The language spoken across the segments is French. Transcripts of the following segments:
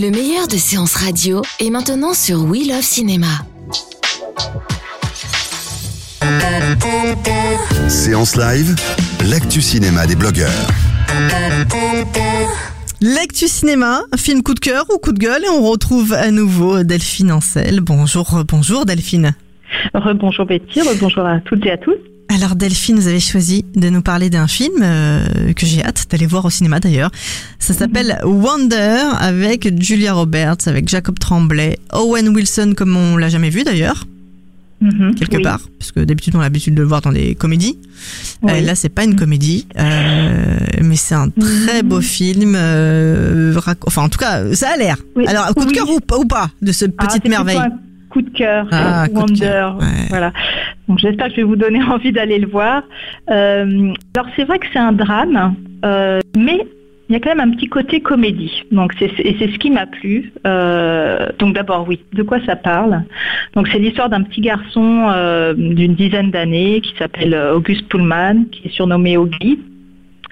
Le meilleur de séances radio est maintenant sur We Love Cinéma. Séance live, l'actu cinéma des blogueurs. L'actu cinéma, un film coup de cœur ou coup de gueule et on retrouve à nouveau Delphine Ancel. Bonjour, bonjour Delphine. Rebonjour Betty, rebonjour à toutes et à tous. Alors Delphine, vous avez choisi de nous parler d'un film euh, que j'ai hâte d'aller voir au cinéma d'ailleurs. Ça s'appelle Wonder avec Julia Roberts, avec Jacob Tremblay, Owen Wilson comme on l'a jamais vu d'ailleurs Mhm, quelque oui. part, parce que d'habitude on a l'habitude de le voir dans des comédies. Oui. Euh, là, c'est pas une comédie, euh, mais c'est un très beau film. euh, rac- enfin, en tout cas, ça a l'air. Oui. Alors, coup de cœur ou, pas- ou pas de ce petite merveille? Coup de cœur, Ah, de Wonder. cœur, ouais. Voilà. Donc j'espère que je vais vous donner envie d'aller le voir. Euh, alors c'est vrai que c'est un drame, euh, mais il y a quand même un petit côté comédie. Donc c'est et c'est ce qui m'a plu. Euh, donc d'abord oui, de quoi ça parle? Donc c'est l'histoire d'un petit garçon euh, d'une dizaine d'années qui s'appelle euh, Auguste Pullman, qui est surnommé Augie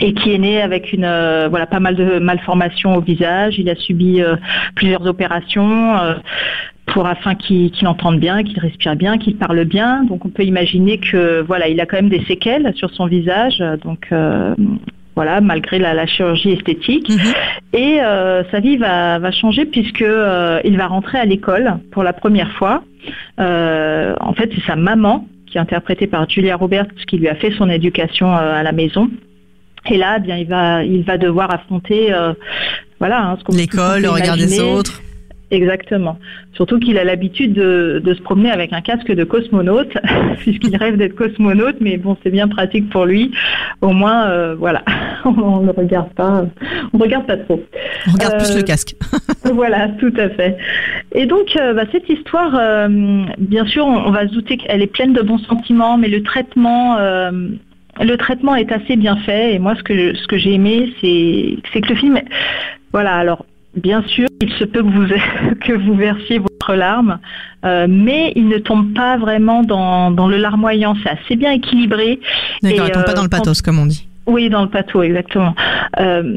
et qui est né avec une euh, voilà pas mal de malformations au visage. Il a subi euh, plusieurs opérations euh, pour afin qu'il entende bien, qu'il respire bien, qu'il parle bien. Donc on peut imaginer que voilà, il a quand même des séquelles sur son visage. Donc euh, voilà, malgré la, la chirurgie esthétique. Mhm. Et euh, sa vie va, va changer puisque euh, il va rentrer à l'école pour la première fois. En fait, c'est sa maman qui est interprétée par Julia Roberts qui lui a fait son éducation à la maison. Et là, eh bien, il va, il va devoir affronter, voilà, hein, L'école, le regard des autres. Exactement. Surtout qu'il a l'habitude de, de se promener avec un casque de cosmonaute, puisqu'il rêve d'être cosmonaute, mais bon, c'est bien pratique pour lui. Au moins, euh, voilà, on ne regarde pas, on regarde pas trop. On regarde plus Euh, le casque. voilà, tout à fait. Et donc, euh, bah, cette histoire, bien sûr, on, on va se douter qu'elle est pleine de bons sentiments, mais le traitement, le traitement est assez bien fait. Et moi, ce que ce que j'ai aimé, c'est c'est que le film, voilà, alors. Bien sûr, il se peut que vous, que vous versiez votre larme, euh, mais il ne tombe pas vraiment dans, dans le larmoyant. C'est assez bien équilibré. D'accord, il tombe pas euh, dans le pathos, comme on dit. oui, dans le pato, exactement. Euh,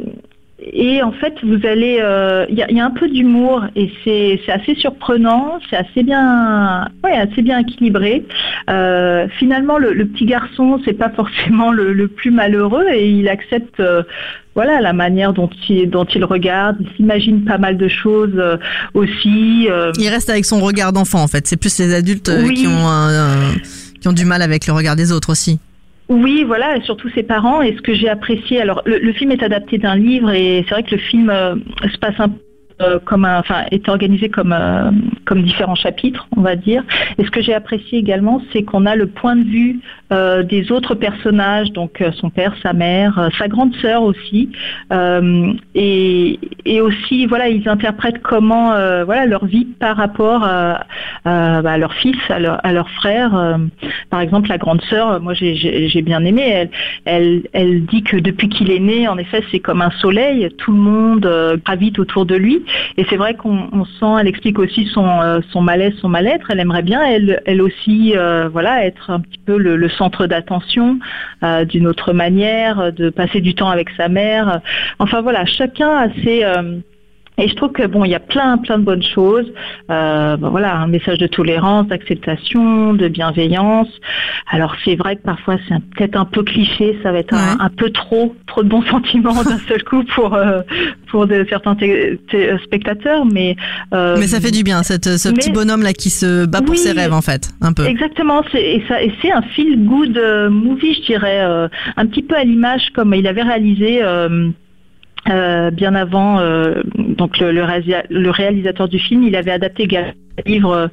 et en fait, vous allez, euh, il y, a, il y a un peu d'humour et c'est c'est assez surprenant, c'est assez bien, ouais, assez bien équilibré. Euh, finalement, le, le petit garçon, c'est pas forcément le, le plus malheureux et il accepte, euh, voilà, la manière dont il dont il regarde. Il s'imagine pas mal de choses euh, aussi. euh, Il reste avec son regard d'enfant, en fait. C'est plus les adultes euh, Oui. qui, ont qui ont du mal avec le regard des autres aussi. Oui, voilà, et surtout ses parents. Et ce que j'ai apprécié, alors le, film est adapté d'un livre et c'est vrai que le film euh, se passe un euh, comme un, enfin, est organisé comme euh, comme différents chapitres, on va dire. Et ce que j'ai apprécié également, c'est qu'on a le point de vue euh, des autres personnages, donc son père, sa mère, sa grande sœur aussi, et, et aussi, voilà, ils interprètent comment, voilà, leur vie par rapport bah, à leur fils, à leur, à leur frère. Par exemple, la grande sœur, moi j'ai- bien aimé. Elle, elle, elle dit que depuis qu'il est né, en effet, c'est comme un soleil. Tout le monde gravite autour de lui. Et c'est vrai qu'on on sent, elle explique aussi son, euh, son malaise, son mal-être. Elle aimerait bien, elle, aussi, euh, voilà, être un petit peu le, centre d'attention euh, d'une autre manière, de passer du temps avec sa mère. Enfin voilà, chacun a ses et je trouve que bon, il y a plein, plein de bonnes choses. Euh, ben voilà, un message de tolérance, d'acceptation, de bienveillance. Alors c'est vrai que parfois c'est peut-être un peu cliché, ça va être un, Ouais. un peu trop, trop de bons sentiments d'un seul coup pour euh, pour de, certains té- spectateurs, mais euh, Mais ça fait du bien, cette, ce mais- petit bonhomme là qui se bat pour Oui. ses rêves en fait, un peu. Exactement, et, ça, et c'est un feel good euh, movie, je dirais, euh, un petit peu à l'image comme il avait réalisé. Euh, bien avant, euh, donc le, le, réalisateur du film, il avait adapté le livre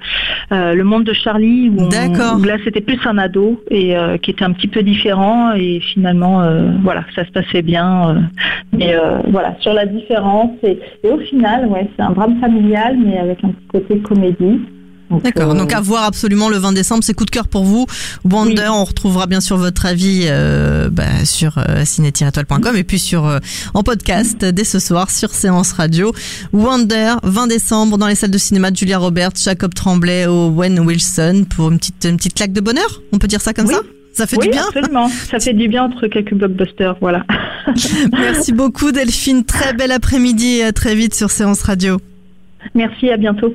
euh, Le Monde de Charlie, où, là c'était plus un ado et qui était un petit peu différent et finalement voilà ça se passait bien. mais voilà sur la différence et, et au final ouais c'est un drame familial mais avec un petit côté comédie. D'accord. Euh, Donc à voir absolument le 20 décembre, c'est coup de cœur pour vous. Wonder, on retrouvera bien sûr votre avis euh, bah, sur euh, ciné-étoile.com et puis sur euh, en podcast dès ce soir sur Séance Radio. Wonder, 20 décembre dans les salles de cinéma de Julia Roberts, Jacob Tremblay, Owen Wilson pour une petite une petite claque de bonheur. On peut dire ça comme ça? Ça fait du bien absolument. Ça fait du bien entre quelques blockbusters, voilà. Merci beaucoup Delphine. Très bel après-midi et à très vite sur Séance Radio. Merci, à bientôt.